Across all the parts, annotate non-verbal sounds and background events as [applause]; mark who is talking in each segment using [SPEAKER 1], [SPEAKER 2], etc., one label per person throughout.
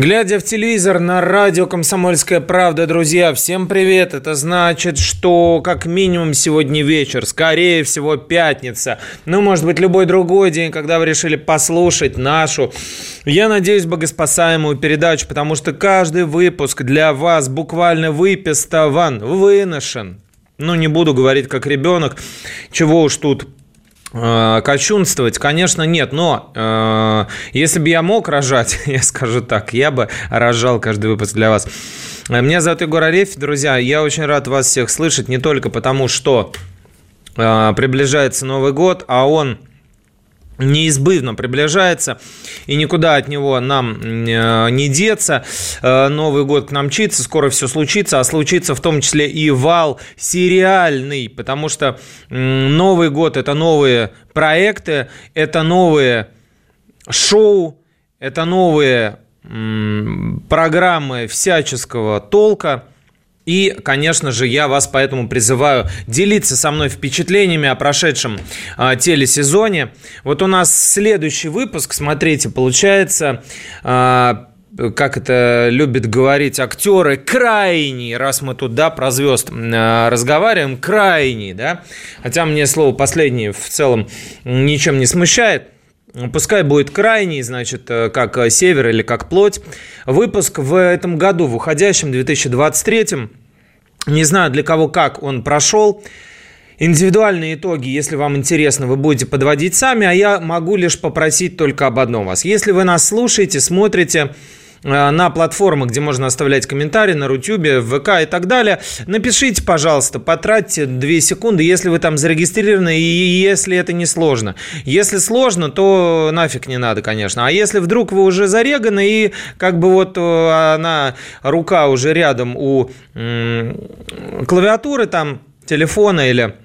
[SPEAKER 1] Глядя в телевизор на радио «Комсомольская правда», друзья, всем привет! Это значит, что как минимум сегодня вечер, скорее всего пятница, ну, может быть, любой другой день, когда вы решили послушать нашу, я надеюсь, богоспасаемую передачу, потому что каждый выпуск для вас буквально выпистован, выношен, ну, не буду говорить как ребенок, чего уж тут кощунствовать, конечно, нет. Но э, если бы я мог рожать, [laughs] я скажу так, я бы рожал каждый выпуск для вас. Меня зовут Егор Арефь, друзья. Я очень рад вас всех слышать, не только потому, что э, приближается Новый год, а он неизбывно приближается, и никуда от него нам э, не деться. Э, Новый год к нам мчится, скоро все случится, а случится в том числе и вал сериальный, потому что Новый год – это новые проекты, это новые шоу, это новые программы всяческого толка – и, конечно же, я вас поэтому призываю делиться со мной впечатлениями о прошедшем э, телесезоне. Вот у нас следующий выпуск, смотрите, получается... Э, как это любят говорить актеры, крайний, раз мы тут, да, про звезд э, разговариваем, крайний, да, хотя мне слово последнее в целом ничем не смущает, Пускай будет крайний, значит, э, как север или как плоть. Выпуск в этом году, в уходящем 2023 не знаю, для кого как он прошел. Индивидуальные итоги, если вам интересно, вы будете подводить сами, а я могу лишь попросить только об одном вас. Если вы нас слушаете, смотрите, э, на платформах, где можно оставлять комментарии, на Рутюбе, в ВК и так далее. Напишите, пожалуйста, потратьте 2 секунды, если вы там зарегистрированы и если это не сложно. Если сложно, то нафиг не надо, конечно. А если вдруг вы уже зареганы и как бы вот э, она, рука уже рядом у клавиатуры там, телефона или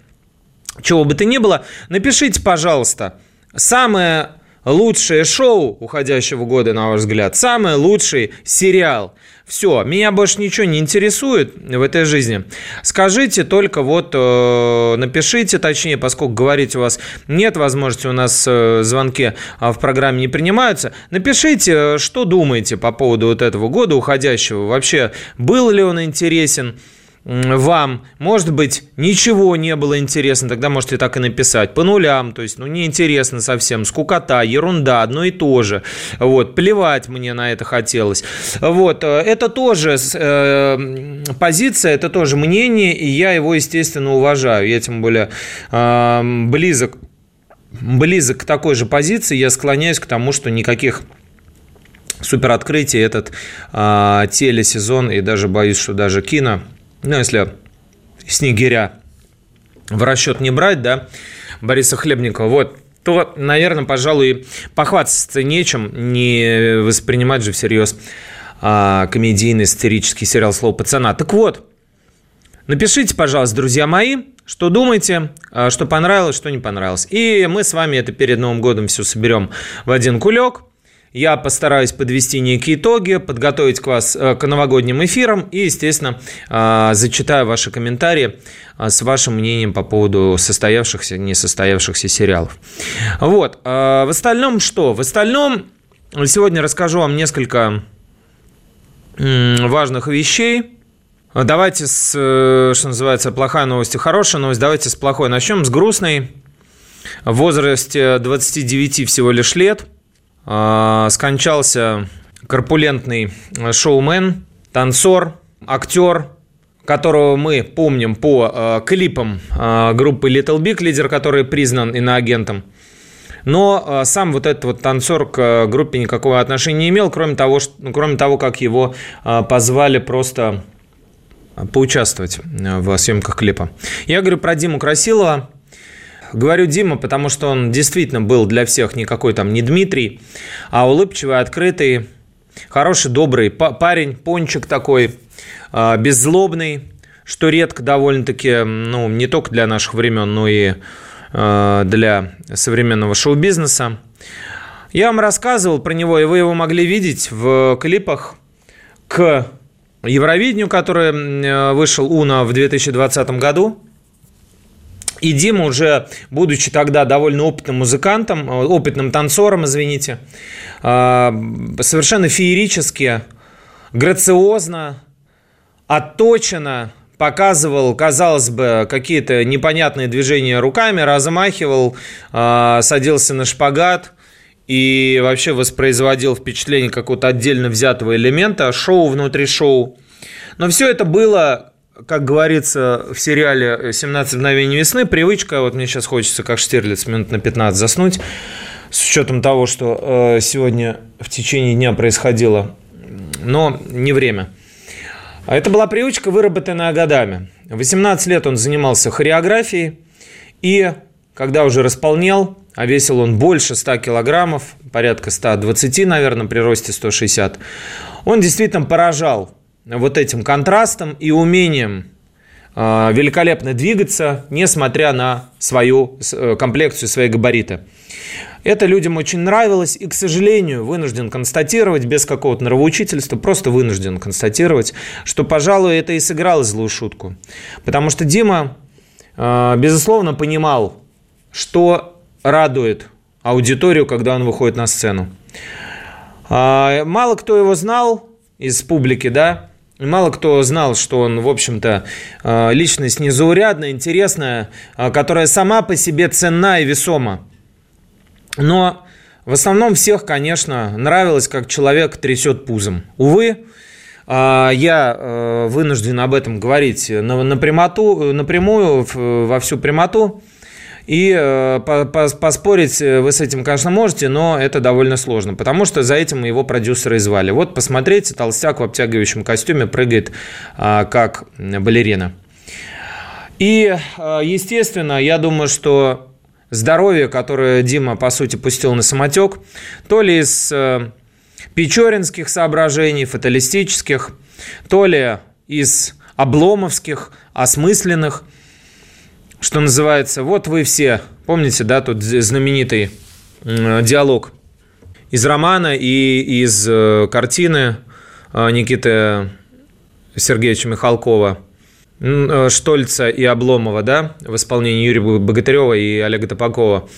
[SPEAKER 1] чего бы то ни было, напишите, пожалуйста, самое лучшее шоу уходящего года, на ваш взгляд, самый лучший сериал. Все, меня больше ничего не интересует в этой жизни. Скажите только вот, э, напишите, точнее, поскольку говорить у вас нет возможности, у нас э, звонки э, в программе не принимаются, напишите, что думаете по поводу вот этого года уходящего. Вообще, был ли он интересен? Вам, может быть, ничего не было интересно, тогда можете так и написать. По нулям, то есть, ну, неинтересно совсем, скукота, ерунда, одно и то же. Вот, плевать мне на это хотелось. Вот, э, это тоже э, позиция, это тоже мнение, и я его, естественно, уважаю. Я тем более э, близок, близок к такой же позиции, я склоняюсь к тому, что никаких супер открытий этот э, телесезон и даже боюсь, что даже кино ну, если снегиря в расчет не брать, да, Бориса Хлебникова, вот, то, наверное, пожалуй, похвастаться нечем, не воспринимать же всерьез а, комедийный сатирический сериал «Слово пацана». Так вот, напишите, пожалуйста, друзья мои, что думаете, а, что понравилось, что не понравилось. И мы с вами это перед Новым годом все соберем в один кулек – я постараюсь подвести некие итоги, подготовить к вас э, к новогодним эфирам и, естественно, э, зачитаю ваши комментарии э, с вашим мнением по поводу состоявшихся, несостоявшихся сериалов. Вот. В остальном что? В остальном сегодня расскажу вам несколько важных вещей. Давайте с, что называется, плохая новость и хорошая новость. Давайте с плохой начнем, с грустной. В возрасте 29 всего лишь лет – скончался корпулентный шоумен, танцор, актер, которого мы помним по э, клипам э, группы Little Big, лидер который признан иноагентом. Но э, сам вот этот вот танцор к группе никакого отношения не имел, кроме того, что, ну, кроме того как его э, позвали просто поучаствовать в съемках клипа. Я говорю про Диму Красилова, Говорю Дима, потому что он действительно был для всех не какой там не Дмитрий, а улыбчивый, открытый, Хороший, добрый парень, пончик такой, а, беззлобный, что редко довольно-таки, ну, не только для наших времен, но и а, для современного шоу-бизнеса. Я вам рассказывал про него, и вы его могли видеть в клипах к Евровидению, который вышел Уна в 2020 году. И Дима уже, будучи тогда довольно опытным музыкантом, э, опытным танцором, извините, э, совершенно феерически, грациозно, отточено показывал, казалось бы, какие-то непонятные движения руками, размахивал, э, садился на шпагат и вообще воспроизводил впечатление какого-то отдельно взятого элемента, шоу внутри шоу. Но все это было как говорится в сериале «17 мгновений весны», привычка, вот мне сейчас хочется, как Штирлиц, минут на 15 заснуть, с учетом того, что э, сегодня в течение дня происходило, но не время. А это была привычка, выработанная годами. В 18 лет он занимался хореографией, и когда уже располнел, а весил он больше 100 килограммов, порядка 120, наверное, при росте 160, он действительно поражал вот этим контрастом и умением а, великолепно двигаться, несмотря на свою э, комплекцию, свои габариты. Это людям очень нравилось, и, к сожалению, вынужден констатировать, без какого-то нравоучительства, просто вынужден констатировать, что, пожалуй, это и сыграло злую шутку. Потому что Дима, а, безусловно, понимал, что радует аудиторию, когда он выходит на сцену. А, мало кто его знал из публики, да, Мало кто знал, что он, в общем-то, э, личность незаурядная, интересная, э, которая сама по себе ценна и весома. Но в основном всех, конечно, нравилось, как человек трясет пузом. Увы, э, я вынужден об этом говорить напрямую, во всю прямоту. И э, поспорить э, вы с этим, конечно, можете, но это довольно сложно, потому что за этим его продюсеры и звали. Вот посмотрите, толстяк в обтягивающем костюме прыгает а, как балерина. И, э, естественно, я думаю, что здоровье, которое Дима, по сути, пустил на самотек, то ли из печоринских соображений, фаталистических, то ли из обломовских, осмысленных – что называется, вот вы все, помните, да, тут знаменитый диалог из романа и из э, картины э, Никиты Сергеевича Михалкова, э, Штольца и Обломова, да, в исполнении Юрия Богатырева и Олега Топакова.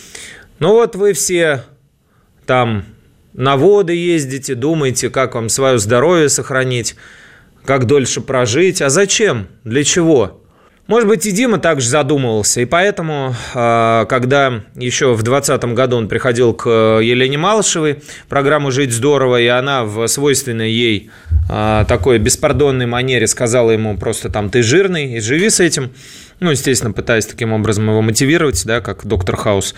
[SPEAKER 1] Ну вот вы все там на воды ездите, думаете, как вам свое здоровье сохранить, как дольше прожить. А зачем? Для чего? Может быть, и Дима также задумывался, и поэтому, а, когда еще в 2020 году он приходил к Елене Малышевой, программу «Жить здорово», и она в свойственной ей а, такой беспардонной манере сказала ему просто там «ты жирный, и живи с этим», ну, естественно, пытаясь таким образом его мотивировать, да, как доктор Хаус.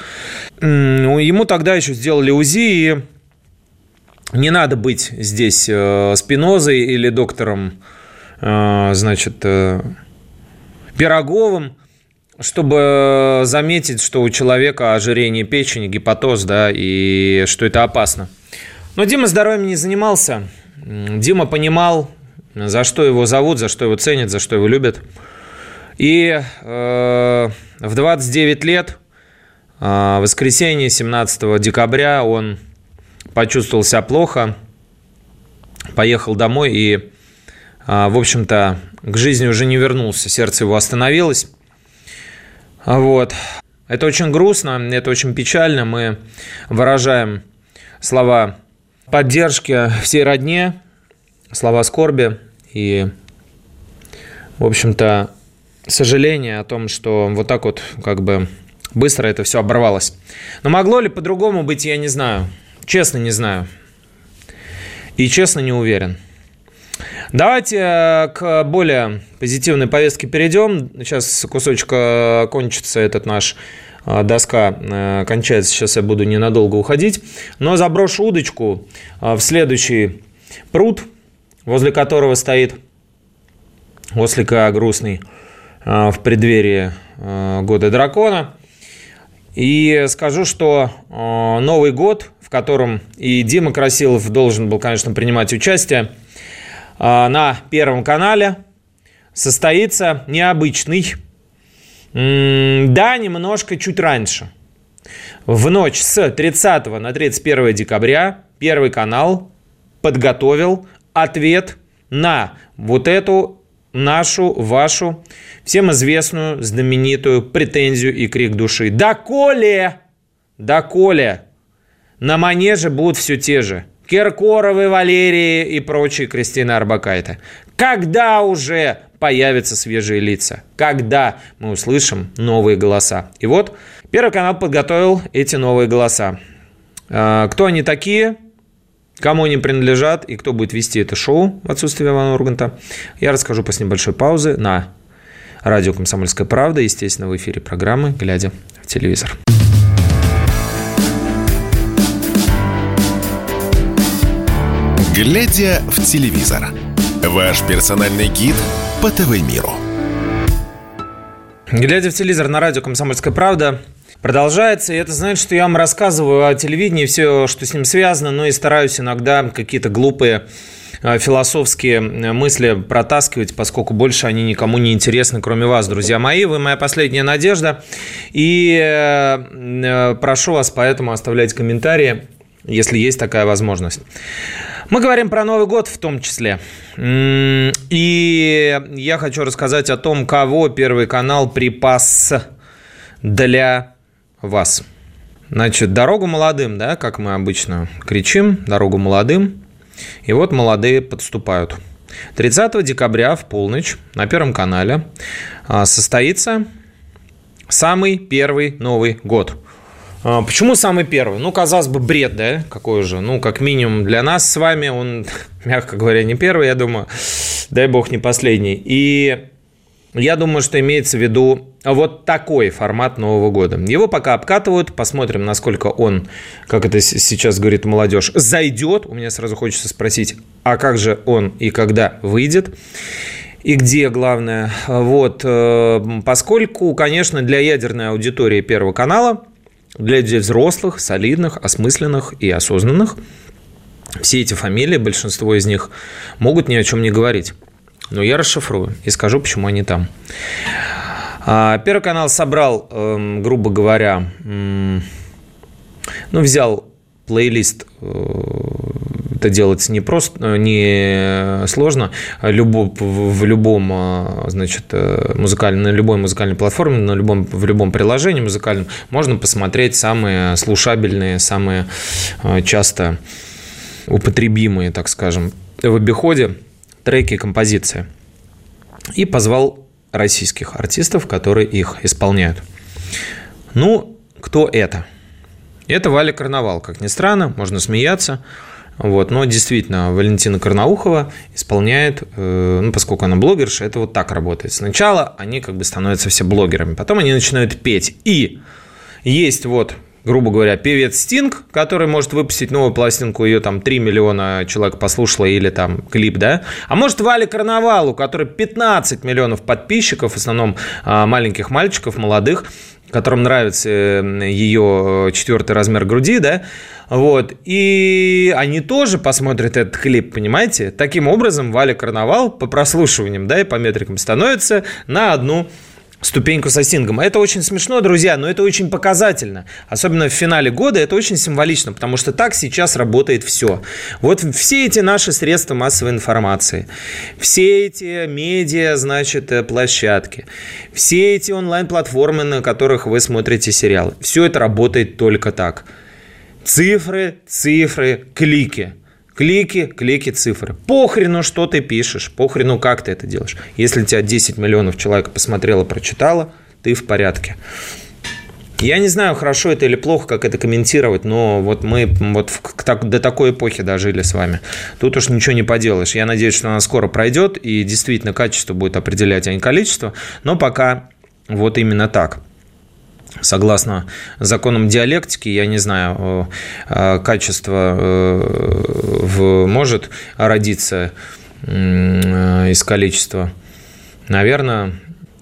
[SPEAKER 1] Ему тогда еще сделали УЗИ, и не надо быть здесь э, спинозой или доктором, э, значит, э, Пироговым, чтобы заметить, что у человека ожирение печени, гепатоз, да, и что это опасно. Но Дима здоровьем не занимался. Дима понимал, за что его зовут, за что его ценят, за что его любят. И э, в 29 лет, э, воскресенье 17 декабря, он почувствовал себя плохо, поехал домой и в общем-то, к жизни уже не вернулся, сердце его остановилось. А вот. Это очень грустно, это очень печально. Мы выражаем слова поддержки всей родне, слова скорби и, в общем-то, сожаление о том, что вот так вот как бы быстро это все оборвалось. Но могло ли по-другому быть, я не знаю. Честно не знаю. И честно не уверен. Давайте э, к более позитивной повестке перейдем. Сейчас кусочек э, кончится этот наш э, доска кончается, сейчас я буду ненадолго уходить. Но заброшу удочку в следующий пруд, возле которого стоит ослика грустный в преддверии года дракона. И скажу, что Новый год, в в котором и Дима Красилов должен был, конечно, принимать участие, на Первом канале состоится необычный, да, немножко чуть раньше. В ночь с 30 на 31 декабря Первый канал подготовил ответ на вот эту нашу, вашу, всем известную, знаменитую претензию и крик души. Да Коле! Да Коле! На манеже будут все те же. Киркоровы, Валерии и прочие Кристина Арбакайте. Когда уже появятся свежие лица? Когда мы услышим новые голоса? И вот Первый канал подготовил эти новые голоса. А, кто они такие? Кому они принадлежат и кто будет вести это шоу в отсутствие Ивана Урганта, я расскажу после небольшой паузы на радио «Комсомольская правда», естественно, в эфире программы «Глядя в телевизор».
[SPEAKER 2] «Глядя в телевизор» – ваш персональный гид по ТВ-миру.
[SPEAKER 1] «Глядя в телевизор» на радио «Комсомольская правда» продолжается. И это значит, что я вам рассказываю о телевидении, все, что с ним связано, но и стараюсь иногда какие-то глупые э, философские э, мысли протаскивать, поскольку больше они никому не интересны, кроме вас, друзья мои. Вы моя последняя надежда. И э, прошу вас поэтому оставлять комментарии, если есть такая возможность. Мы говорим про Новый год в том числе. И я хочу рассказать о том, кого Первый канал припас для вас. Значит, дорогу молодым, да, как мы обычно кричим, дорогу молодым. И вот молодые подступают. 30 декабря в полночь на Первом канале а, состоится самый первый Новый год. А, почему самый первый? Ну, казалось бы, бред, да? Какой же? Ну, как минимум для нас с вами он, [laughs] мягко говоря, не первый, я думаю. Дай бог, не последний. И я думаю, что имеется в виду вот такой формат Нового года. Его пока обкатывают, посмотрим, насколько он, как это сейчас говорит молодежь, зайдет. У меня сразу хочется спросить, а как же он и когда выйдет? И где, главное? Вот, э, поскольку, конечно, для ядерной аудитории Первого канала, для взрослых, солидных, осмысленных и осознанных, все эти фамилии, большинство из них, могут ни о чем не говорить. Но я расшифрую и скажу, почему они там. А, Первый канал собрал, эм, грубо говоря, ну, взял плейлист э, это делать не просто, э, не сложно. Любо, в любом, э, значит, музыкальном, на любой музыкальной платформе, на любом, в любом приложении музыкальном можно посмотреть самые слушабельные, самые часто употребимые, так скажем, в обиходе треки и композиции. И позвал российских артистов, которые их исполняют. Ну, кто это? Это Валя Карнавал, как ни странно, можно смеяться. Вот, но действительно, Валентина Карнаухова исполняет, э, ну, поскольку она блогерша, это вот так работает. Сначала они как бы становятся все блогерами, потом они начинают петь. И есть вот грубо говоря, певец Стинг, который может выпустить новую пластинку, ее там 3 миллиона человек послушало, или там клип, да? А может Валя Карнавал, у которой 15 миллионов подписчиков, в основном а, маленьких мальчиков, молодых, которым нравится ее четвертый размер груди, да, вот, и они тоже посмотрят этот клип, понимаете? Таким образом, Валя Карнавал по прослушиваниям, да, и по метрикам становится на одну ступеньку со Стингом. Это очень смешно, друзья, но это очень показательно. Особенно в финале года это очень символично, потому что так сейчас работает все. Вот все эти наши средства массовой информации, все эти медиа, значит, э, площадки, все эти онлайн-платформы, на которых вы смотрите сериалы, все это работает только так. Цифры, цифры, клики – Клики, клики, цифры. Похрену, что ты пишешь, похрену, как ты это делаешь. Если тебя 10 миллионов человек посмотрело, прочитало, ты в порядке. Я не знаю, хорошо это или плохо, как это комментировать, но вот мы вот в, так, до такой эпохи дожили с вами. Тут уж ничего не поделаешь. Я надеюсь, что она скоро пройдет, и действительно качество будет определять, а не количество. Но пока вот именно так согласно законам диалектики, я не знаю, э, качество э, может родиться э, из количества. Наверное,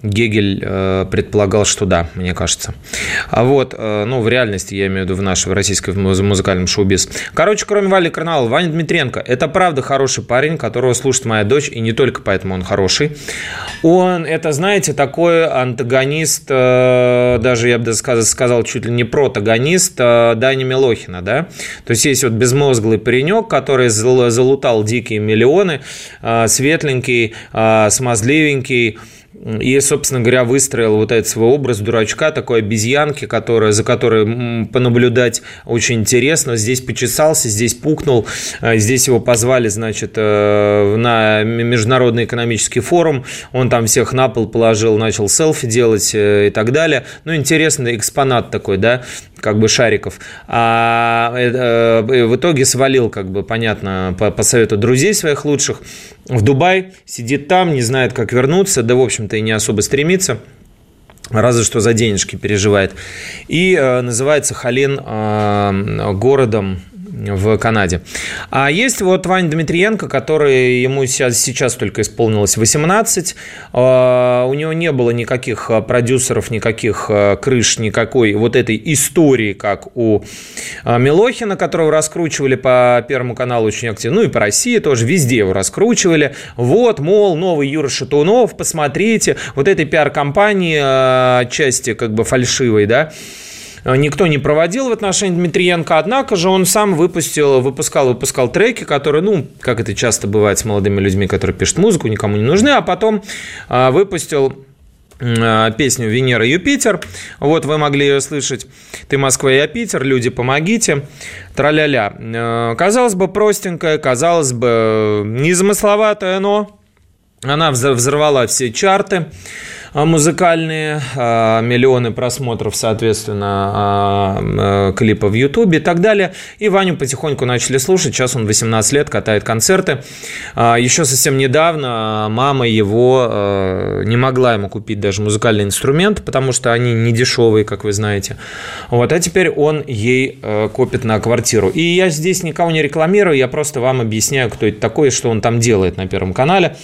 [SPEAKER 1] Гегель э, предполагал, что да, мне кажется. А вот, э, ну, в реальности, я имею в виду в нашем российском музыкальном шоу-биз. Короче, кроме Вали Карнавала, Ваня Дмитренко. Это правда хороший парень, которого слушает моя дочь, и не только поэтому он хороший. Он, это, знаете, такой антагонист, э, даже я бы сказал, чуть ли не протагонист э, Дани Милохина, да? То есть есть вот безмозглый паренек, который залутал дикие миллионы, э, светленький, э, смазливенький, и, собственно говоря, выстроил вот этот свой образ дурачка, такой обезьянки, которая, за которой понаблюдать очень интересно. Здесь почесался, здесь пукнул, а здесь его позвали, значит, э, на Международный экономический форум. Он там всех на пол положил, начал селфи делать э, и так далее. Ну, интересный экспонат такой, да, как бы шариков. А э, в итоге свалил, как бы, понятно, по, по совету друзей своих лучших в Дубай, сидит там, не знает, как вернуться, да, в общем-то, и не особо стремится разве что за денежки переживает. И э, называется Халин э, городом в Канаде. А есть вот Ваня Дмитриенко, который ему сейчас, сейчас только исполнилось 18. А, у него не было никаких а, продюсеров, никаких а, крыш, никакой вот этой истории, как у Милохина, которого раскручивали по Первому каналу очень активно, ну и по России тоже, везде его раскручивали. Вот, мол, новый Юра Шатунов, посмотрите, вот этой пиар-компании, части как бы фальшивой, да, никто не проводил в отношении Дмитриенко, однако же он сам выпустил, выпускал, выпускал треки, которые, ну, как это часто бывает с молодыми людьми, которые пишут музыку, никому не нужны, а потом э, выпустил э, песню «Венера Юпитер». Вот вы могли ее слышать. «Ты Москва, я Питер», «Люди, помогите», траля-ля. Казалось бы, простенькая, казалось бы, незамысловатая, но она взорвала все чарты. А, музыкальные, а, миллионы просмотров, соответственно, а, клипа в Ютубе и так далее. И Ваню потихоньку начали слушать. Сейчас он 18 лет, катает концерты. Еще совсем недавно мама его не могла ему купить даже музыкальный инструмент, потому что они не дешевые, как вы знаете. Вот, а теперь он ей копит на квартиру. И я здесь никого не рекламирую, я просто вам объясняю, кто это такой и что он там делает на Первом канале.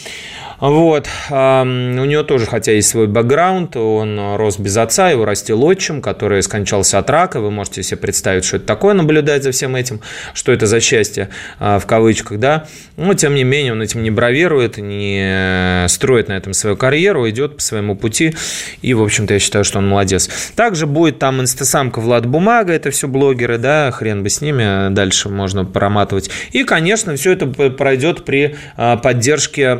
[SPEAKER 1] Вот. У него тоже, хотя есть свой бэкграунд, он рос без отца, его растил отчим, который скончался от рака. Вы можете себе представить, что это такое, наблюдать за всем этим, что это за счастье а, в кавычках, да. Но, тем не менее, он этим не бравирует, не строит на этом свою карьеру, идет по своему пути. И, в общем-то, я считаю, что он молодец. Также будет там инстасамка Влад Бумага, это все блогеры, да, хрен бы с ними, дальше можно проматывать. И, конечно, все это пройдет при а, поддержке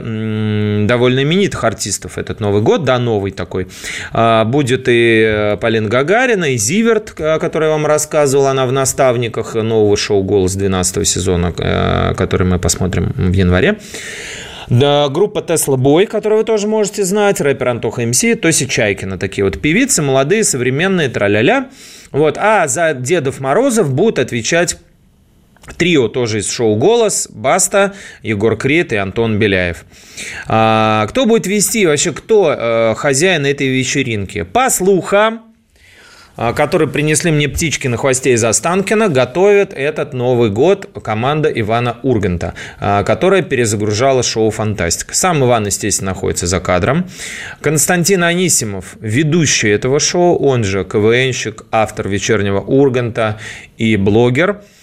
[SPEAKER 1] довольно именитых артистов этот Новый год, да, новый такой. А, будет и э, Полина Гагарина, и Зиверт, о которой я вам рассказывал, она в наставниках нового шоу «Голос» 12 сезона, э, который мы посмотрим в январе. Да, группа Tesla Boy, которую вы тоже можете знать, рэпер Антоха МС, Тоси Чайкина, такие вот певицы, молодые, современные, траля-ля. Вот, а за Дедов Морозов будут отвечать Трио тоже из шоу «Голос», Баста, Егор Крет и Антон Беляев. А, кто будет вести, вообще кто э, хозяин этой вечеринки? По слухам, а, которые принесли мне птички на хвосте из Останкина, готовят этот Новый год команда Ивана Урганта, а, которая перезагружала шоу «Фантастика». Сам Иван, естественно, находится за кадром. Константин Анисимов, ведущий этого шоу, он же КВНщик, автор «Вечернего Урганта» и блогер –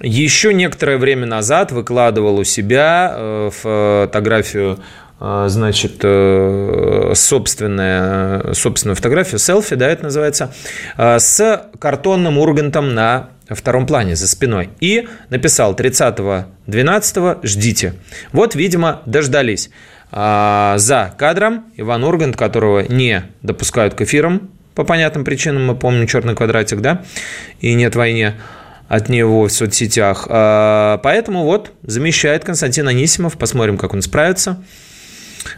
[SPEAKER 1] еще некоторое время назад выкладывал у себя э, фотографию э, значит, э, собственная, собственную фотографию, селфи, да, это называется, с картонным ургантом на втором плане, за спиной. И написал 30.12 ждите. Вот, видимо, дождались. За кадром Иван Ургант, которого не допускают к эфирам, по понятным причинам, мы помним черный квадратик, да, и нет войне от него в соцсетях. А, поэтому вот замещает Константин Анисимов. Посмотрим, как он справится.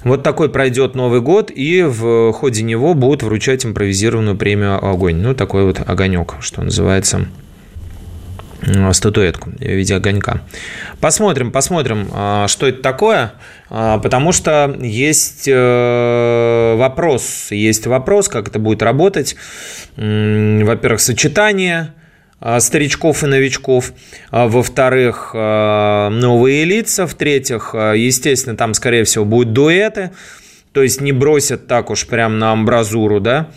[SPEAKER 1] Вот такой пройдет Новый год, и в ходе него будут вручать импровизированную премию «Огонь». Ну, такой вот огонек, что называется, статуэтку в виде огонька. Посмотрим, посмотрим, а, что это такое, а, потому что есть э, вопрос, есть вопрос, как это будет работать. Во-первых, сочетание – старичков и новичков, а, во-вторых, а, новые лица, в-третьих, естественно, там, скорее всего, будут дуэты, то есть не бросят так уж прям на амбразуру, да,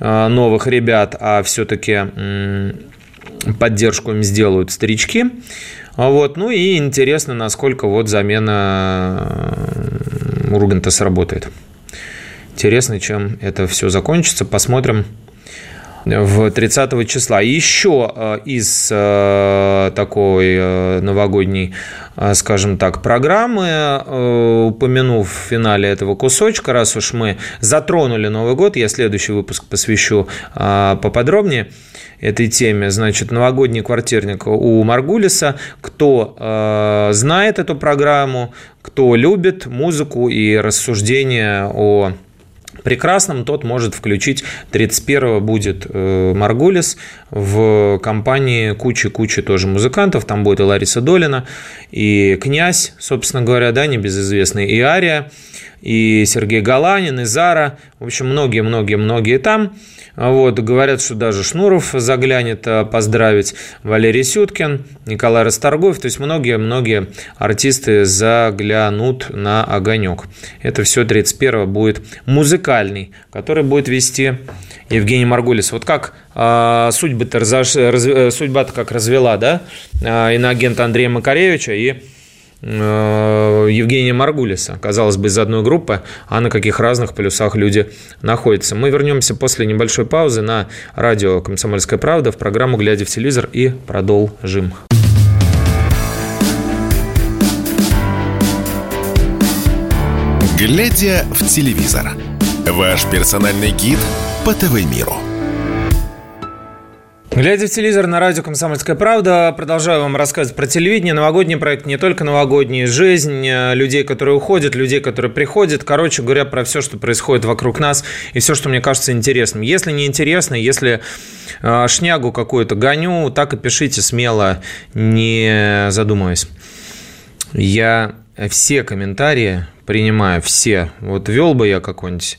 [SPEAKER 1] новых ребят, а все-таки поддержку им сделают старички. Вот. Ну и интересно, насколько вот замена Урганта сработает. Интересно, чем это все закончится. Посмотрим в 30 числа. Еще э, из э, такой э, новогодней, скажем так, программы, упомянув в финале этого кусочка, раз уж мы затронули Новый год, я следующий выпуск посвящу поподробнее этой теме. Значит, новогодний квартирник у Маргулиса. Кто знает эту программу, кто любит музыку и рассуждения о прекрасным, тот может включить 31-го будет э, Маргулис в компании кучи-кучи тоже музыкантов. Там будет и Лариса Долина, и Князь, собственно говоря, да, небезызвестный, и Ария, и Сергей Галанин, и Зара. В общем, многие-многие-многие там. Вот, говорят, что даже Шнуров заглянет а, поздравить, Валерий Сюткин, Николай Расторгуев, то есть многие-многие артисты заглянут на огонек. Это все 31 будет музыкальный, который будет вести Евгений Маргулис. Вот как а, судьба-то, раз... Э, судьба-то как развела, да, а, иноагента Андрея Макаревича и Э, Евгения Маргулиса. Казалось бы, из одной группы, а на каких разных полюсах люди находятся. Мы вернемся после небольшой паузы на радио «Комсомольская правда» в программу «Глядя в телевизор» и продолжим.
[SPEAKER 2] «Глядя в телевизор» – ваш персональный гид по ТВ-миру.
[SPEAKER 1] Глядя в телевизор на радио «Комсомольская правда», продолжаю вам рассказывать про телевидение. Новогодний проект не только новогодний, жизнь э, людей, которые уходят, людей, которые приходят. Короче говоря, про все, что происходит вокруг нас и все, что мне кажется интересным. Если не интересно, если э, шнягу какую-то гоню, так и пишите смело, не задумываясь. Я все комментарии принимаю, все. Вот вел бы я какой-нибудь,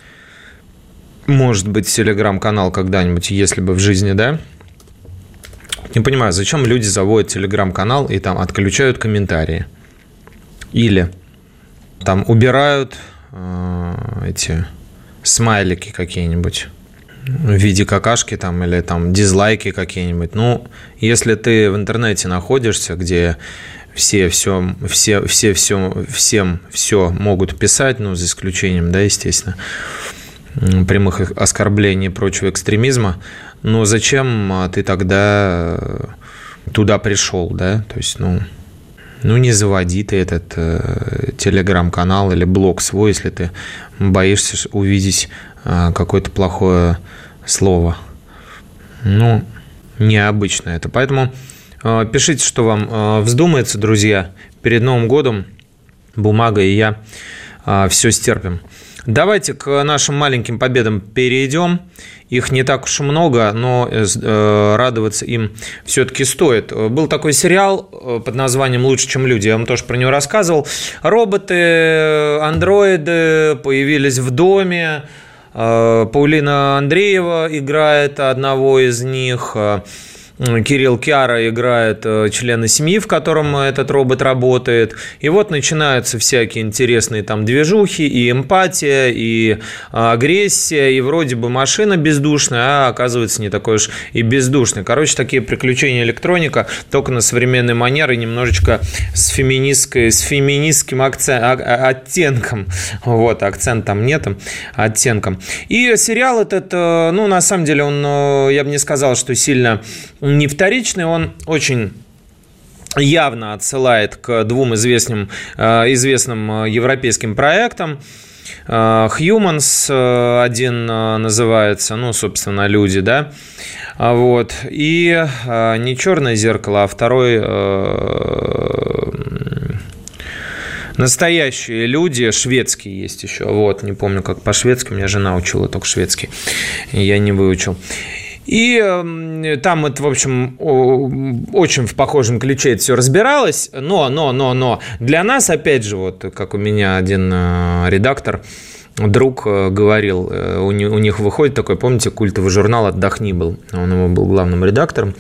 [SPEAKER 1] может быть, телеграм-канал когда-нибудь, если бы в жизни, да, не понимаю, зачем люди заводят телеграм-канал и там отключают комментарии. Или там убирают э, эти смайлики какие-нибудь в виде какашки там или там дизлайки какие-нибудь. Ну, если ты в интернете находишься, где все все все все все всем все могут писать, ну за исключением, да, естественно, прямых оскорблений и прочего экстремизма, но зачем а, ты тогда э, туда пришел, да? То есть, ну, ну не заводи ты этот э, телеграм-канал или блог свой, если ты боишься увидеть э, какое-то плохое слово. Ну, необычно это. Поэтому э, пишите, что вам э, вздумается, друзья. Перед Новым годом бумага и я э, все стерпим. Давайте к нашим маленьким победам перейдем. Их не так уж и много, но э, э, радоваться им все-таки стоит. Был такой сериал э, под названием «Лучше, чем люди». Я вам тоже про него рассказывал. Роботы, андроиды появились в доме. Паулина Андреева играет одного из них. Кирилл Киара играет э, члена семьи, в котором этот робот работает. И вот начинаются всякие интересные там движухи, и эмпатия, и а, агрессия, и вроде бы машина бездушная, а оказывается не такой уж и бездушный. Короче, такие приключения электроника, только на современной манеры, немножечко с феминистской, с феминистским акцент, а, а, оттенком. Вот, акцент там нет, оттенком. И сериал этот, э, ну, на самом деле, он, э, я бы не сказал, что сильно не вторичный, он очень явно отсылает к двум известным, э, известным э, европейским проектам. Э, Humans один называется, ну, собственно, люди, да, вот, и не черное зеркало, а второй настоящие люди, шведские есть еще, вот, не помню, как по-шведски, меня жена учила только шведский, я не выучил. И эм, там это, в общем, очень в похожем ключе это все разбиралось. Но, но, но, но. Для нас, опять же, вот как у меня один э, редактор, друг э, говорил, э, у них выходит такой, помните, культовый журнал «Отдохни» был, он его был главным редактором,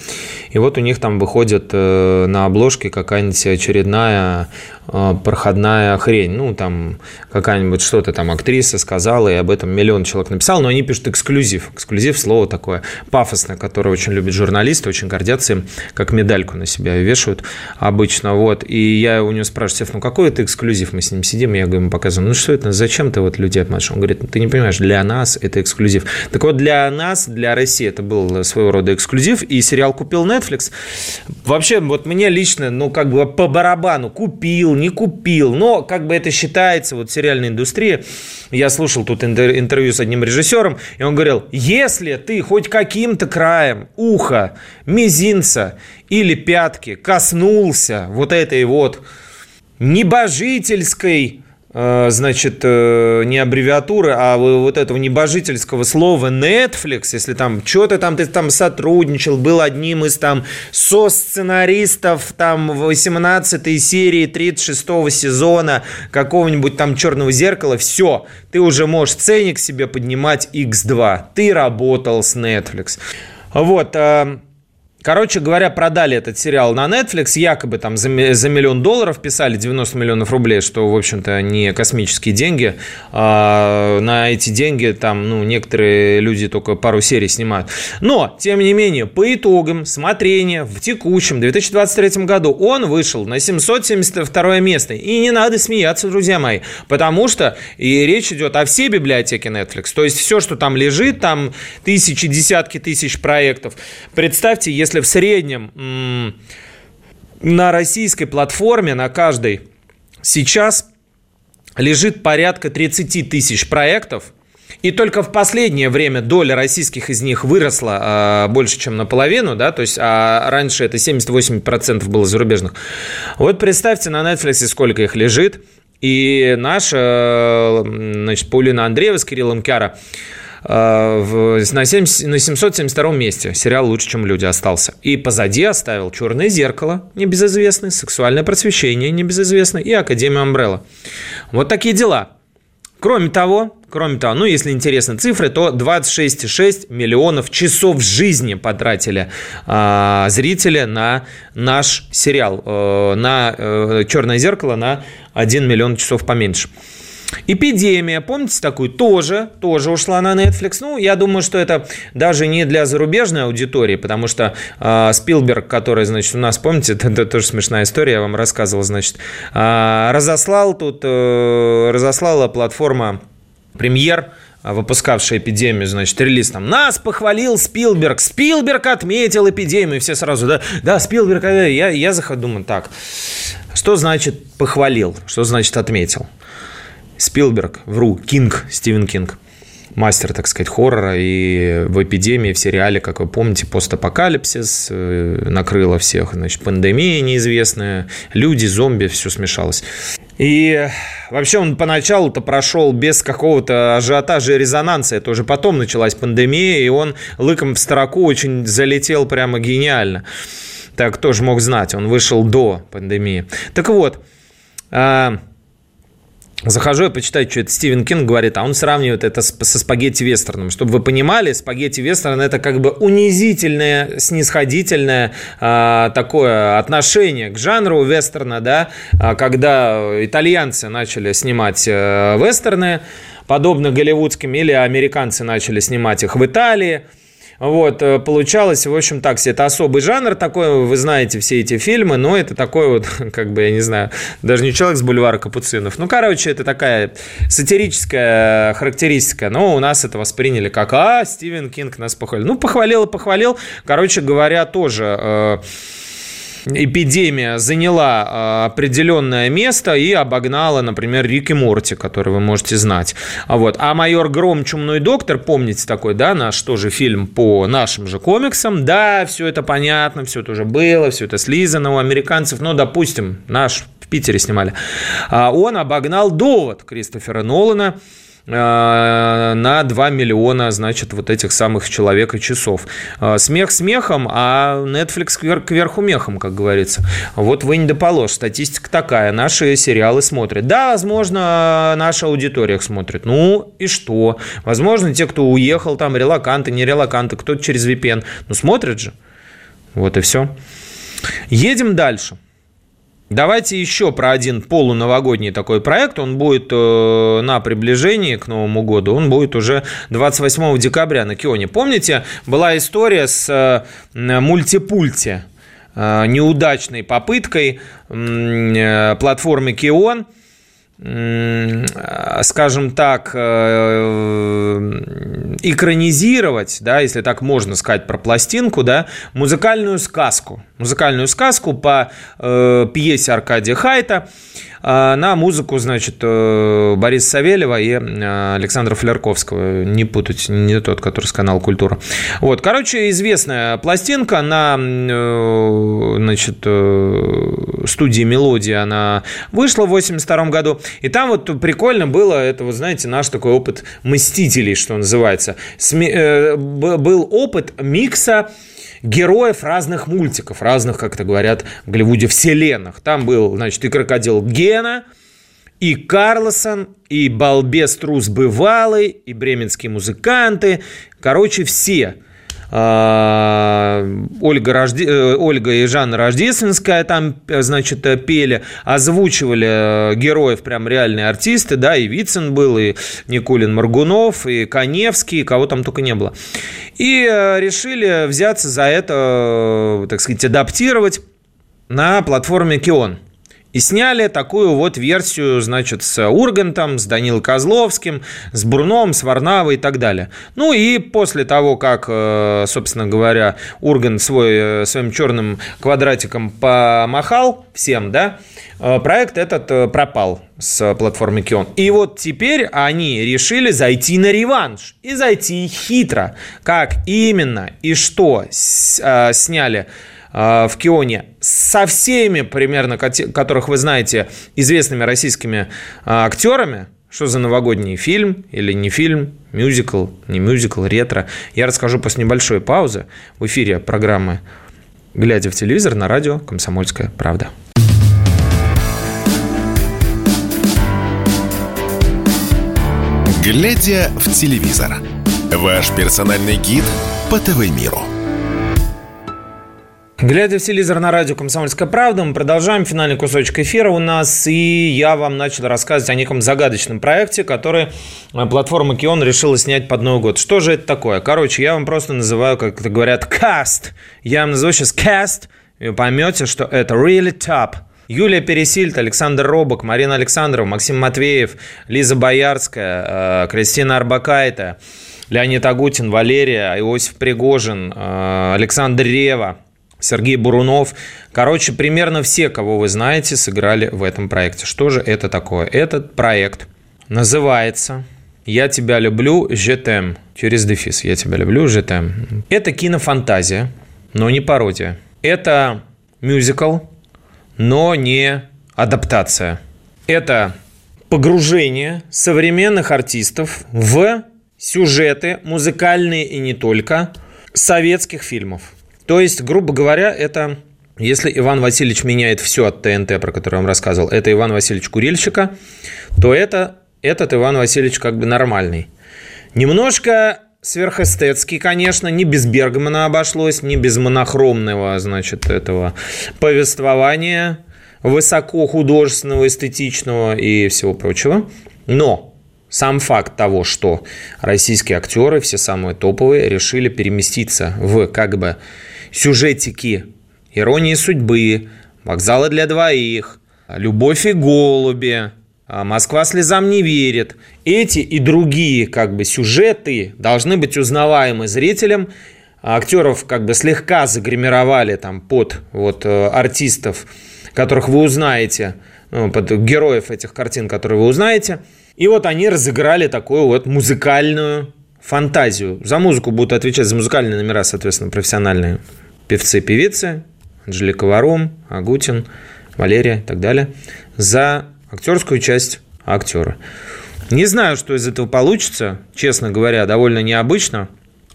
[SPEAKER 1] и вот у них там выходит на обложке какая-нибудь очередная проходная хрень. Ну, там какая-нибудь что-то там актриса сказала, и об этом миллион человек написал, но они пишут эксклюзив. Эксклюзив – слово такое пафосное, которое очень любят журналисты, очень гордятся им, как медальку на себя вешают обычно. Вот. И я у него спрашиваю, ну какой это эксклюзив? Мы с ним сидим, я говорю, ему показываю, ну что это, зачем ты вот людей обманешь? Он говорит, ты не понимаешь, для нас это эксклюзив. Так вот, для нас, для России это был своего рода эксклюзив, и сериал купил Netflix. Вообще, вот мне лично, ну, как бы по барабану, купил, не купил, но как бы это считается вот в сериальной индустрии. Я слушал тут интервью с одним режиссером, и он говорил, если ты хоть каким-то краем уха, мизинца или пятки коснулся вот этой вот небожительской значит, э, не аббревиатуры, а вот этого небожительского слова Netflix, если там что-то там ты там сотрудничал, был одним из там со-сценаристов там 18 серии 36 сезона какого-нибудь там черного зеркала, все, ты уже можешь ценник себе поднимать x2. Ты работал с Netflix. Вот, э, Короче говоря, продали этот сериал на Netflix, якобы там за, за миллион долларов писали 90 миллионов рублей, что, в общем-то, не космические деньги. А на эти деньги там, ну, некоторые люди только пару серий снимают. Но, тем не менее, по итогам смотрения в текущем 2023 году он вышел на 772 место. И не надо смеяться, друзья мои, потому что и речь идет о всей библиотеке Netflix. То есть все, что там лежит, там тысячи, десятки тысяч проектов. Представьте, если если в среднем на российской платформе, на каждой, сейчас лежит порядка 30 тысяч проектов, и только в последнее время доля российских из них выросла э, больше, чем наполовину, да, то есть а раньше это 78% было зарубежных. Вот представьте на Netflix, сколько их лежит. И наша, значит, Паулина Андреева с Кириллом Кяра Э, на, 70, на 772 месте сериал «Лучше, чем люди» остался. И позади оставил «Черное зеркало», небезызвестный, «Сексуальное просвещение», небезызвестный, и «Академия Амбрелла». Вот такие дела. Кроме того, кроме того, ну, если интересны цифры, то 26,6 миллионов часов жизни потратили э, зрители на наш сериал, э, на э, «Черное зеркало» на 1 миллион часов поменьше. Эпидемия, помните такую, тоже, тоже ушла на Netflix. Ну, я думаю, что это даже не для зарубежной аудитории, потому что э, Спилберг, который, значит, у нас, помните, [laughs] это, это тоже смешная история, я вам рассказывал, значит, э, разослал тут, э, разослала платформа премьер, выпускавшая эпидемию, значит, релиз там, нас похвалил Спилберг, Спилберг отметил эпидемию, все сразу, да, да, Спилберг, я, я захожу, думаю, так, что значит похвалил, что значит отметил? Спилберг, вру, Кинг, Стивен Кинг мастер, так сказать, хоррора, и в «Эпидемии», в сериале, как вы помните, постапокалипсис, э, накрыло всех, значит, пандемия неизвестная, люди, зомби, все смешалось. И вообще он поначалу-то прошел без какого-то ажиотажа и резонанса. Это уже потом началась пандемия, и он лыком в строку очень залетел прямо гениально. Так кто же мог знать, он вышел до пандемии. Так вот, а, Захожу я почитать, что это Стивен Кинг говорит, а он сравнивает это со спагетти-вестерном. Чтобы вы понимали, спагетти-вестерн – это как бы унизительное, снисходительное а, такое отношение к жанру вестерна, да, а, когда итальянцы начали снимать а, вестерны, подобно голливудским, или американцы начали снимать их в Италии – вот, э, получалось, в общем, так себе. Это особый жанр такой, вы знаете все эти фильмы, но это такой вот, [laughs] как бы, я не знаю, даже не человек с бульвара Капуцинов. Ну, короче, это такая сатирическая характеристика. Но у нас это восприняли как, а, Стивен Кинг нас похвалил. Ну, похвалил и похвалил. Короче говоря, тоже... Э, эпидемия заняла а, определенное место и обогнала, например, Рик и Морти, который вы можете знать. А, вот. а майор Гром, Чумной доктор, помните такой, да, наш тоже фильм по нашим же комиксам, да, все это понятно, все это уже было, все это слизано у американцев, но, допустим, наш в Питере снимали, а, он обогнал довод Кристофера Нолана, на 2 миллиона, значит, вот этих самых человека часов. Э, смех смехом, а Netflix кверху мехом, как говорится. Вот вы не доположь. Статистика такая. Наши сериалы смотрят. Да, возможно, наша аудитория их смотрит. Ну и что? Возможно, те, кто уехал, там релаканты, не релаканты, кто-то через VPN. Ну смотрят же. Вот и все. Едем дальше. Давайте еще про один полуновогодний такой проект. Он будет э, на приближении к Новому году. Он будет уже 28 декабря на Кионе. Помните, была история с э, мультипульти, э, неудачной попыткой э, платформы Кион – скажем так, э, экранизировать, да, если так можно сказать про пластинку, да, музыкальную сказку. Музыкальную сказку по э, пьесе Аркадия Хайта э, на музыку, значит, э, Бориса Савельева и э, Александра Флерковского. Не путать, не тот, который с канала «Культура». Вот, короче, известная пластинка на, э, значит, э, студии «Мелодия» она вышла в 82 году. И там вот прикольно было, это, вот знаете, наш такой опыт «Мстителей», что называется. Сме- э, был опыт микса героев разных мультиков, разных, как это говорят в Голливуде, вселенных. Там был, значит, и крокодил Гена, и Карлосон, и балбес трус бывалый, и бременские музыканты. Короче, все. А, Ольга, Рожде... Э, Ольга и Жанна Рождественская там, значит, пели, озвучивали э, героев прям реальные артисты, да, и Вицин был, и Никулин Маргунов, и Коневский, кого там только не было. И э, решили взяться за это, так сказать, адаптировать на платформе Кион. И сняли такую вот версию, значит, с Ургантом, с Данилом Козловским, с Бурном, с Варнавой и так далее. Ну и после того, как, э, собственно говоря, Ургант свой, э, своим черным квадратиком помахал всем, да, э, проект этот пропал с платформы Кион. И вот теперь они решили зайти на реванш. И зайти хитро. Как именно и что сняли в Кионе. Со всеми примерно, которых вы знаете, известными российскими а, актерами, что за новогодний фильм или не фильм, мюзикл, не мюзикл, ретро, я расскажу после небольшой паузы. В эфире программы «Глядя в телевизор» на радио «Комсомольская правда».
[SPEAKER 2] «Глядя в телевизор» – ваш персональный гид по ТВ-миру –
[SPEAKER 1] Глядя в телевизор на радио «Комсомольская правда», мы продолжаем финальный кусочек эфира у нас, и я вам начал рассказывать о неком загадочном проекте, который э, платформа Кион решила снять под Новый год. Что же это такое? Короче, я вам просто называю, как это говорят, каст. Я вам назову сейчас каст, и поймете, что это really top. Юлия Пересильд, Александр Робок, Марина Александрова, Максим Матвеев, Лиза Боярская, э, Кристина Арбакайта, Леонид Агутин, Валерия, Иосиф Пригожин, э, Александр Рева – Сергей Бурунов. Короче, примерно все, кого вы знаете, сыграли в этом проекте. Что же это такое? Этот проект называется «Я тебя люблю, жетем». Через дефис «Я тебя люблю, жетем». Это кинофантазия, но не пародия. Это мюзикл, но не адаптация. Это погружение современных артистов в сюжеты, музыкальные и не только, советских фильмов. То есть, грубо говоря, это если Иван Васильевич меняет все от ТНТ, про который я вам рассказывал, это Иван Васильевич Курильщика, то это, этот Иван Васильевич как бы нормальный. Немножко сверхэстетский, конечно, не без Бергмана обошлось, не без монохромного, значит, этого повествования, высоко художественного, эстетичного и всего прочего. Но сам факт того, что российские актеры, все самые топовые, решили переместиться в как бы сюжетики «Иронии судьбы», «Вокзалы для двоих», «Любовь и голуби», «Москва слезам не верит». Эти и другие как бы сюжеты должны быть узнаваемы зрителям. Актеров как бы слегка загримировали там под вот э, артистов, которых вы узнаете, ну, под героев этих картин, которые вы узнаете. И вот они разыграли такую вот музыкальную фантазию. За музыку будут отвечать за музыкальные номера, соответственно, профессиональные певцы-певицы, Анжелика Варум, Агутин, Валерия и так далее, за актерскую часть актера. Не знаю, что из этого получится, честно говоря, довольно необычно.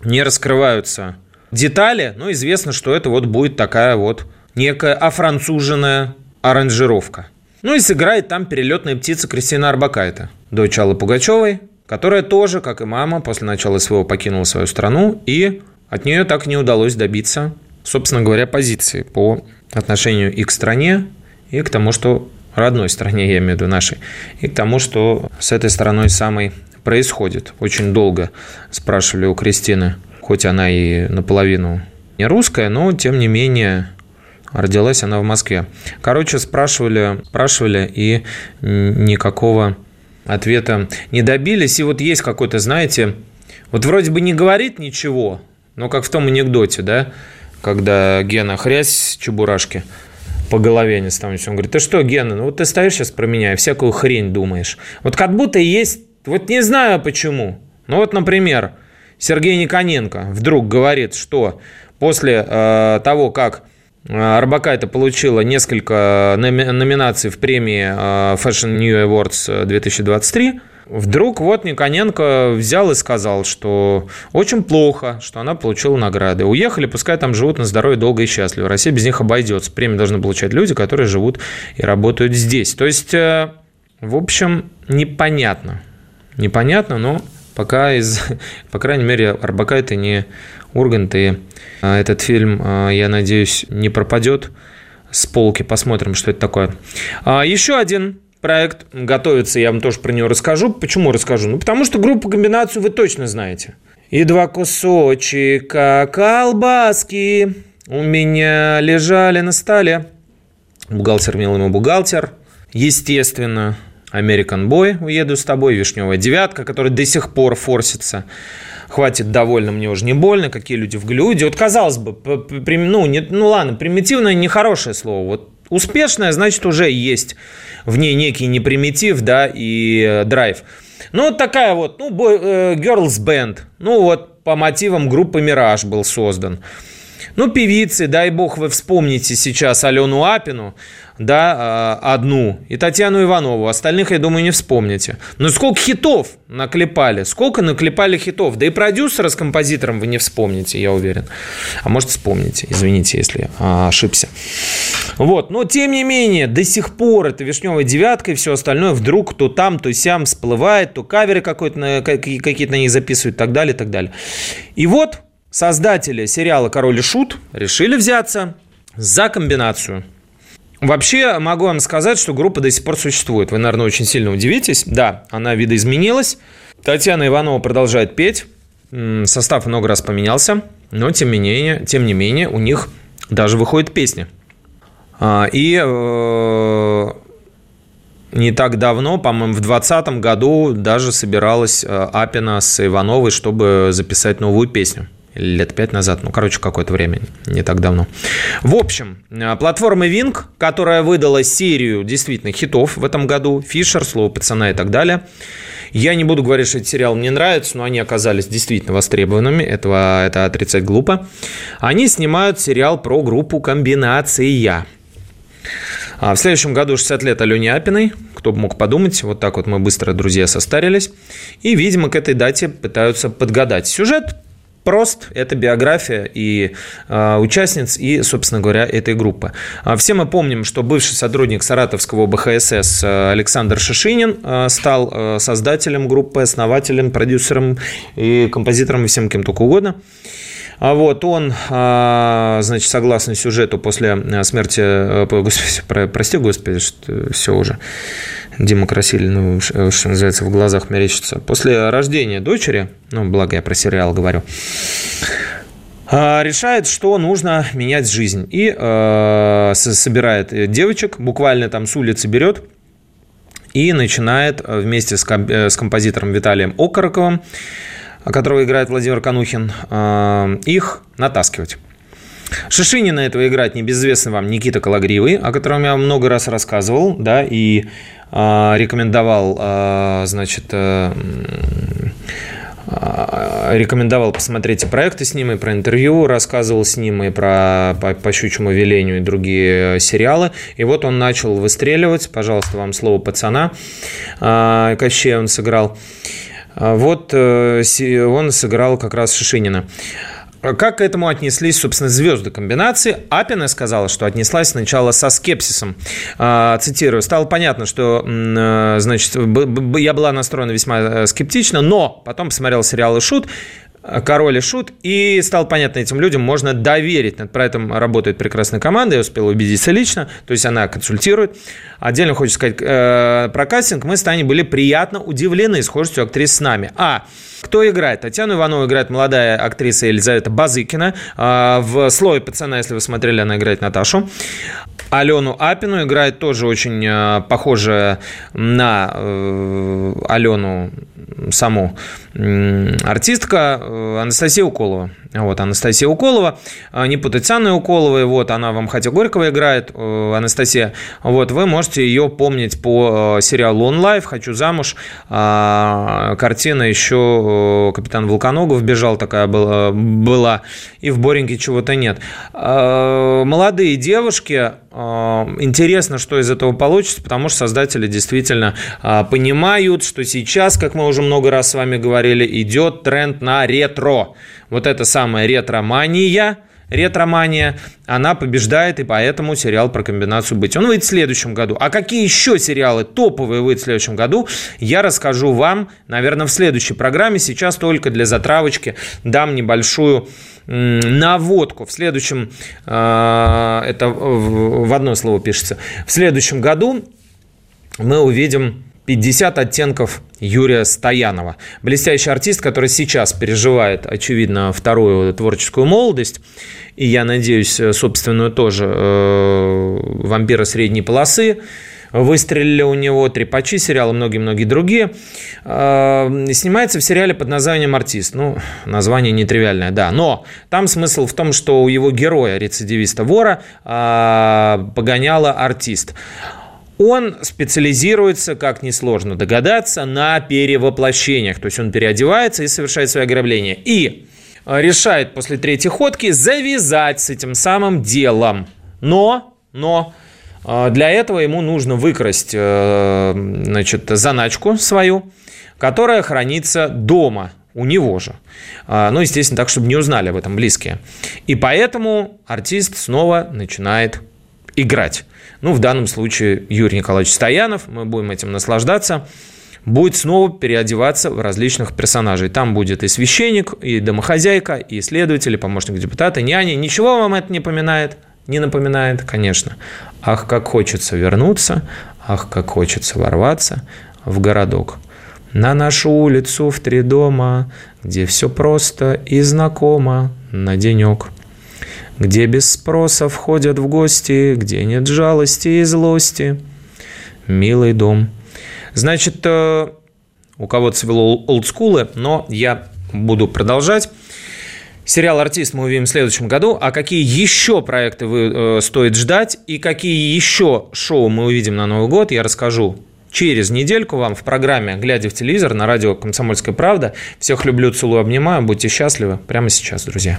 [SPEAKER 1] Не раскрываются детали, но известно, что это вот будет такая вот некая офранцуженная аранжировка. Ну и сыграет там перелетная птица Кристина Арбакайта, дочь Аллы Пугачевой, которая тоже, как и мама, после начала СВО покинула свою страну, и от нее так не удалось добиться собственно говоря, позиции по отношению и к стране, и к тому, что родной стране, я имею в виду нашей, и к тому, что с этой стороной самой происходит. Очень долго спрашивали у Кристины, хоть она и наполовину не русская, но тем не менее родилась она в Москве. Короче, спрашивали, спрашивали и никакого ответа не добились. И вот есть какой-то, знаете, вот вроде бы не говорит ничего, но как в том анекдоте, да, когда Гена хрясь чебурашки по голове не становится. Он говорит, ты что, Гена, ну вот ты стоишь сейчас про меня и всякую хрень думаешь. Вот как будто есть, вот не знаю почему. Ну вот, например, Сергей Никоненко вдруг говорит, что после э, того, как э, Арбакайте получила несколько номинаций в премии э, Fashion New Awards 2023, Вдруг вот Никоненко взял и сказал, что очень плохо, что она получила награды. Уехали, пускай там живут на здоровье долго и счастливо. Россия без них обойдется. Премии должны получать люди, которые живут и работают здесь. То есть, в общем, непонятно. Непонятно, но пока из, [laughs] по крайней мере, Арбакайте не Ургант, и а, этот фильм, а, я надеюсь, не пропадет с полки. Посмотрим, что это такое. А, еще один проект готовится, я вам тоже про него расскажу. Почему расскажу? Ну, потому что группу комбинацию вы точно знаете. И два кусочка колбаски у меня лежали на столе. Бухгалтер мил ему бухгалтер. Естественно, American Boy, уеду с тобой, вишневая девятка, которая до сих пор форсится хватит довольно, мне уже не больно, какие люди в глюде. Вот, казалось бы, ну, не, ну ладно, примитивное нехорошее слово. Вот успешное, значит, уже есть в ней некий непримитив, да, и э, драйв. Ну, вот такая вот, ну, э, girls band, ну, вот по мотивам группы «Мираж» был создан. Ну, певицы, дай бог вы вспомните сейчас Алену Апину, да, а, одну, и Татьяну Иванову. Остальных, я думаю, не вспомните. Но сколько хитов наклепали, сколько наклепали хитов. Да и продюсера с композитором вы не вспомните, я уверен. А может, вспомните, извините, если а, ошибся. Вот, но тем не менее, до сих пор это «Вишневая девятка» и все остальное вдруг то там, то сям всплывает, то каверы какие-то на них записывают так далее, так далее. И вот создатели сериала «Король и Шут» решили взяться за комбинацию – Вообще, могу вам сказать, что группа до сих пор существует. Вы, наверное, очень сильно удивитесь. Да, она видоизменилась. Татьяна Иванова продолжает петь. Состав много раз поменялся, но тем не менее, тем не менее у них даже выходит песни. А, и э, не так давно, по-моему, в 2020 году даже собиралась э, Апина с Ивановой, чтобы записать новую песню лет пять назад, ну, короче, какое-то время, не так давно. В общем, э, платформа Wing, которая выдала серию действительно хитов в этом году, Фишер, Слово пацана и так далее. Я не буду говорить, что этот сериал мне нравится, но они оказались действительно востребованными, этого, это отрицать глупо. Они снимают сериал про группу «Комбинация». А в следующем году 60 лет Алене Апиной. Кто бы мог подумать, вот так вот мы быстро, друзья, состарились. И, видимо, к этой дате пытаются подгадать. Сюжет прост. Это биография и э, участниц, и, собственно говоря, этой группы. А все мы помним, что бывший сотрудник Саратовского БХСС э, Александр Шишинин э, стал э, создателем группы, основателем, продюсером и композитором, и всем кем только угодно. А вот он, значит, согласно сюжету, после смерти, [laughs] господи, прости, господи, что все уже, Дима Красилин, ну, что называется, в глазах мерещится. После рождения дочери, ну, благо я про сериал говорю, а, решает, что нужно менять жизнь. И э, собирает девочек, буквально там с улицы берет, и начинает вместе с, с композитором Виталием Окороковым, которого играет Владимир Канухин, э, их натаскивать. Шишинина этого играет небезызвестный вам Никита Калагривый, о котором я много раз рассказывал, да, и э, рекомендовал, э, значит, э, рекомендовал посмотреть и проекты с ним, и про интервью рассказывал с ним, и про по, по щучьему велению и другие сериалы. И вот он начал выстреливать. Пожалуйста, вам слово пацана. Кощей он сыграл. Вот он сыграл как раз Шишинина. Как к этому отнеслись, собственно, звезды комбинации? Апина сказала, что отнеслась сначала со скепсисом. А, цитирую. «Стало понятно, что, э, значит, я была настроена весьма э, скептично, но потом посмотрел сериал «И шут», король и шут, и стало понятно, этим людям можно доверить. Про это работает прекрасная команда, я успел убедиться лично, то есть она консультирует. Отдельно хочу сказать э, про кастинг. Мы с Таней были приятно удивлены схожестью актрис с нами. А, кто играет? Татьяну Иванову играет молодая актриса Елизавета Базыкина. Э, в «Слое пацана», если вы смотрели, она играет Наташу. Алену Апину играет тоже очень э, похожая на э, Алену саму артистка э, Анастасия Уколова. Вот, Анастасия Уколова, э, не путать с Анной Уколовой, вот, она вам хотя Горького играет, э, Анастасия, вот, вы можете ее помнить по сериалу «Он лайф», «Хочу замуж», картина еще «Капитан Волконогов» бежал, такая была, была и в «Бореньке» чего-то нет. Молодые девушки, интересно, что из этого получится, потому что создатели действительно понимают, что сейчас, как мы уже много раз с вами говорили, идет тренд на ретро. Вот это самая ретромания, ретромания, она побеждает, и поэтому сериал про комбинацию быть. Он выйдет в следующем году. А какие еще сериалы топовые выйдут в следующем году, я расскажу вам, наверное, в следующей программе. Сейчас только для затравочки дам небольшую наводку. В следующем, а, это в одно слово пишется, в следующем году мы увидим 50 оттенков Юрия Стоянова. Блестящий артист, который сейчас переживает, очевидно, вторую творческую молодость. И я надеюсь, собственную тоже э, «Вампира средней полосы». Выстрелили у него «Трепачи» сериал и многие-многие другие. Э, снимается в сериале под названием «Артист». Ну, название нетривиальное, да. Но там смысл в том, что у его героя, рецидивиста-вора, э, погоняла артист. Он специализируется, как несложно догадаться, на перевоплощениях. То есть он переодевается и совершает свои ограбления. И э, решает после третьей ходки завязать с этим самым делом. Но, но э, для этого ему нужно выкрасть э, значит, заначку свою, которая хранится дома у него же. Ну, естественно, так, чтобы не узнали об этом близкие. И поэтому артист снова начинает играть. Ну, в данном случае Юрий Николаевич Стоянов, мы будем этим наслаждаться, будет снова переодеваться в различных персонажей. Там будет и священник, и домохозяйка, и исследователь, и помощник депутата, няня. Ничего вам это не напоминает? Не напоминает, конечно. Ах, как хочется вернуться, ах, как хочется ворваться в городок. На нашу улицу в три дома, где все просто и знакомо на денек – где без спроса входят в гости, где нет жалости и злости. Милый дом. Значит, э, у кого-то свело олдскулы, но я буду продолжать. Сериал «Артист» мы увидим в следующем году. А какие еще проекты вы, э, стоит ждать и какие еще шоу мы увидим на Новый год, я расскажу через недельку вам в программе «Глядя в телевизор» на радио «Комсомольская правда». Всех люблю, целую, обнимаю. Будьте счастливы прямо сейчас, друзья.